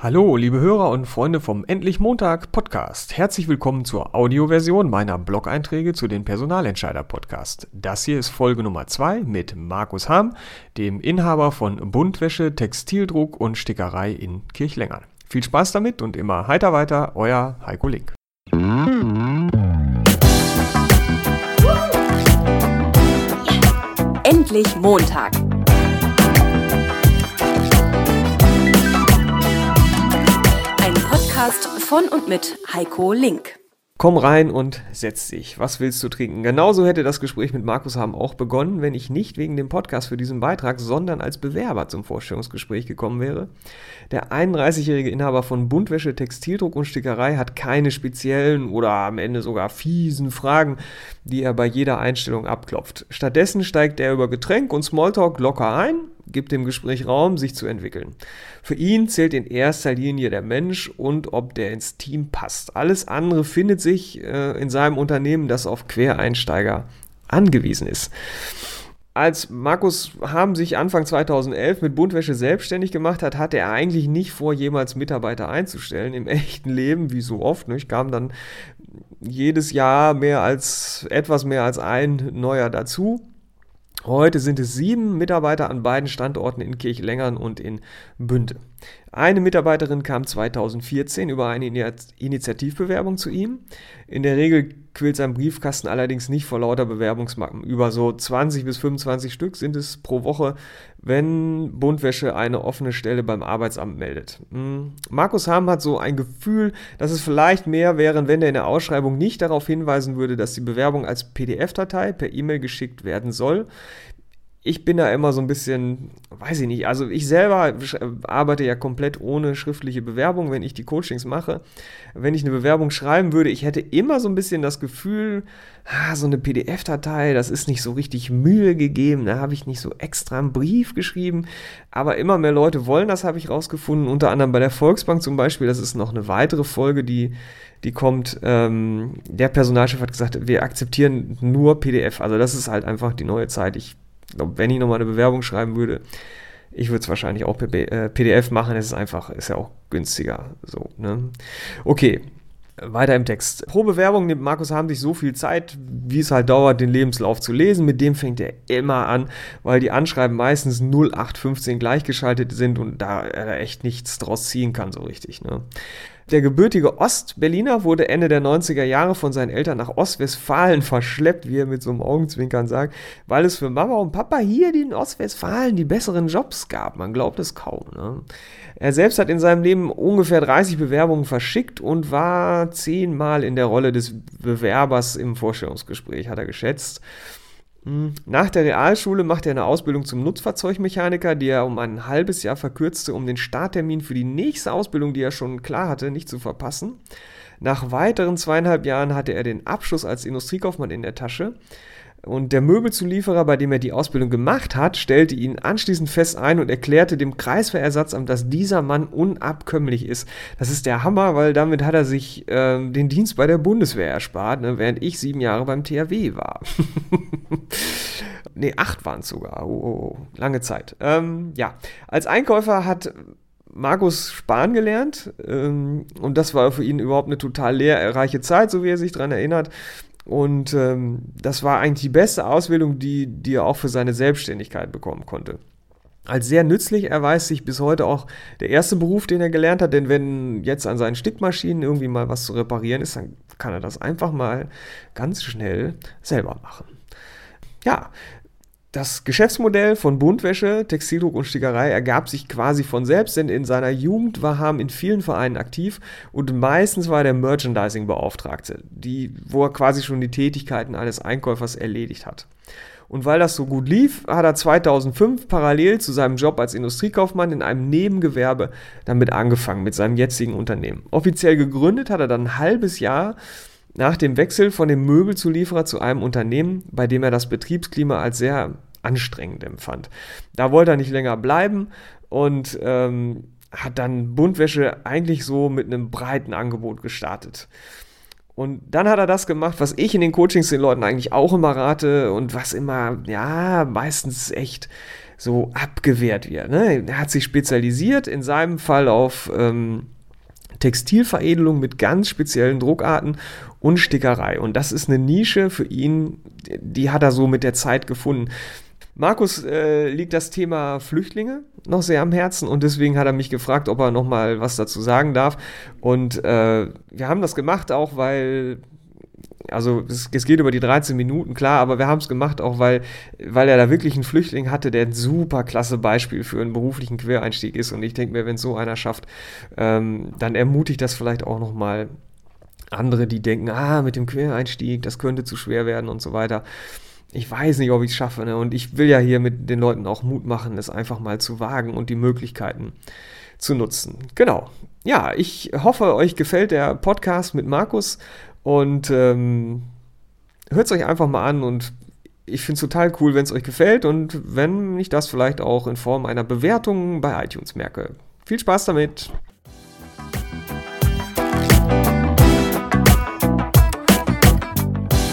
Hallo, liebe Hörer und Freunde vom Endlich Montag Podcast. Herzlich willkommen zur Audioversion meiner Blog-Einträge zu den Personalentscheider Podcast. Das hier ist Folge Nummer 2 mit Markus Ham, dem Inhaber von Buntwäsche, Textildruck und Stickerei in Kirchlengern. Viel Spaß damit und immer heiter weiter, euer Heiko Link. Endlich Montag. Podcast von und mit Heiko Link. Komm rein und setz dich. Was willst du trinken? Genauso hätte das Gespräch mit Markus Haben auch begonnen, wenn ich nicht wegen dem Podcast für diesen Beitrag, sondern als Bewerber zum Vorstellungsgespräch gekommen wäre. Der 31-jährige Inhaber von Buntwäsche, Textildruck und Stickerei hat keine speziellen oder am Ende sogar fiesen Fragen, die er bei jeder Einstellung abklopft. Stattdessen steigt er über Getränk und Smalltalk locker ein, gibt dem Gespräch Raum, sich zu entwickeln. Für ihn zählt in erster Linie der Mensch und ob der ins Team passt. Alles andere findet sich äh, in seinem Unternehmen, das auf Quereinsteiger angewiesen ist. Als Markus Ham sich Anfang 2011 mit Buntwäsche selbstständig gemacht hat, hatte er eigentlich nicht vor, jemals Mitarbeiter einzustellen. Im echten Leben, wie so oft, nicht, kam dann jedes Jahr mehr als etwas mehr als ein neuer dazu. Heute sind es sieben Mitarbeiter an beiden Standorten in Kirchlengern und in Bünde. Eine Mitarbeiterin kam 2014 über eine Initiativbewerbung zu ihm. In der Regel quillt sein Briefkasten allerdings nicht vor lauter Bewerbungsmappen. Über so 20 bis 25 Stück sind es pro Woche, wenn Buntwäsche eine offene Stelle beim Arbeitsamt meldet. Hm. Markus Ham hat so ein Gefühl, dass es vielleicht mehr wäre, wenn er in der Ausschreibung nicht darauf hinweisen würde, dass die Bewerbung als PDF-Datei per E-Mail geschickt werden soll ich bin da immer so ein bisschen, weiß ich nicht, also ich selber arbeite ja komplett ohne schriftliche Bewerbung, wenn ich die Coachings mache. Wenn ich eine Bewerbung schreiben würde, ich hätte immer so ein bisschen das Gefühl, ah, so eine PDF-Datei, das ist nicht so richtig Mühe gegeben, da habe ich nicht so extra einen Brief geschrieben, aber immer mehr Leute wollen das, habe ich rausgefunden, unter anderem bei der Volksbank zum Beispiel, das ist noch eine weitere Folge, die die kommt, ähm, der Personalchef hat gesagt, wir akzeptieren nur PDF. Also das ist halt einfach die neue Zeit. Ich wenn ich nochmal eine Bewerbung schreiben würde, ich würde es wahrscheinlich auch per PDF machen. Es ist einfach, ist ja auch günstiger. So, ne? Okay, weiter im Text. Pro Bewerbung nimmt Markus Ham sich so viel Zeit, wie es halt dauert, den Lebenslauf zu lesen. Mit dem fängt er immer an, weil die Anschreiben meistens 0815 gleichgeschaltet sind und da er echt nichts draus ziehen kann, so richtig. Ne? Der gebürtige Ostberliner wurde Ende der 90er Jahre von seinen Eltern nach Ostwestfalen verschleppt, wie er mit so einem Augenzwinkern sagt, weil es für Mama und Papa hier in Ostwestfalen die besseren Jobs gab. Man glaubt es kaum. Ne? Er selbst hat in seinem Leben ungefähr 30 Bewerbungen verschickt und war zehnmal in der Rolle des Bewerbers im Vorstellungsgespräch, hat er geschätzt. Hm. Nach der Realschule machte er eine Ausbildung zum Nutzfahrzeugmechaniker, die er um ein halbes Jahr verkürzte, um den Starttermin für die nächste Ausbildung, die er schon klar hatte, nicht zu verpassen. Nach weiteren zweieinhalb Jahren hatte er den Abschluss als Industriekaufmann in der Tasche. Und der Möbelzulieferer, bei dem er die Ausbildung gemacht hat, stellte ihn anschließend fest ein und erklärte dem Kreiswehrersatzamt, dass dieser Mann unabkömmlich ist. Das ist der Hammer, weil damit hat er sich äh, den Dienst bei der Bundeswehr erspart, ne, während ich sieben Jahre beim THW war. ne, acht waren es sogar. Oh, oh, oh, lange Zeit. Ähm, ja, als Einkäufer hat Markus Spahn gelernt ähm, und das war für ihn überhaupt eine total lehrreiche Zeit, so wie er sich daran erinnert. Und ähm, das war eigentlich die beste Ausbildung, die, die er auch für seine Selbstständigkeit bekommen konnte. Als sehr nützlich erweist sich bis heute auch der erste Beruf, den er gelernt hat, denn wenn jetzt an seinen Stickmaschinen irgendwie mal was zu reparieren ist, dann kann er das einfach mal ganz schnell selber machen. Ja, das Geschäftsmodell von Buntwäsche, Textildruck und Stickerei ergab sich quasi von selbst, denn in seiner Jugend war Ham in vielen Vereinen aktiv und meistens war er der Merchandising-Beauftragte, wo er quasi schon die Tätigkeiten eines Einkäufers erledigt hat. Und weil das so gut lief, hat er 2005 parallel zu seinem Job als Industriekaufmann in einem Nebengewerbe damit angefangen, mit seinem jetzigen Unternehmen. Offiziell gegründet hat er dann ein halbes Jahr nach dem Wechsel von dem Möbelzulieferer zu einem Unternehmen, bei dem er das Betriebsklima als sehr anstrengend empfand. Da wollte er nicht länger bleiben und ähm, hat dann Buntwäsche eigentlich so mit einem breiten Angebot gestartet. Und dann hat er das gemacht, was ich in den Coachings den Leuten eigentlich auch immer rate und was immer, ja, meistens echt so abgewehrt wird. Ne? Er hat sich spezialisiert, in seinem Fall auf ähm, Textilveredelung mit ganz speziellen Druckarten und Stickerei. Und das ist eine Nische für ihn, die hat er so mit der Zeit gefunden. Markus äh, liegt das Thema Flüchtlinge noch sehr am Herzen und deswegen hat er mich gefragt, ob er noch mal was dazu sagen darf. Und äh, wir haben das gemacht auch, weil also es, es, geht über die 13 Minuten, klar, aber wir haben es gemacht auch, weil, weil er da wirklich einen Flüchtling hatte, der ein super klasse Beispiel für einen beruflichen Quereinstieg ist. Und ich denke mir, wenn so einer schafft, ähm, dann ermutigt das vielleicht auch noch mal andere, die denken, ah, mit dem Quereinstieg, das könnte zu schwer werden und so weiter. Ich weiß nicht, ob ich es schaffe. Ne? Und ich will ja hier mit den Leuten auch Mut machen, es einfach mal zu wagen und die Möglichkeiten zu nutzen. Genau. Ja, ich hoffe, euch gefällt der Podcast mit Markus und ähm, hört es euch einfach mal an und ich finde es total cool, wenn es euch gefällt und wenn ich das vielleicht auch in Form einer Bewertung bei iTunes merke. Viel Spaß damit!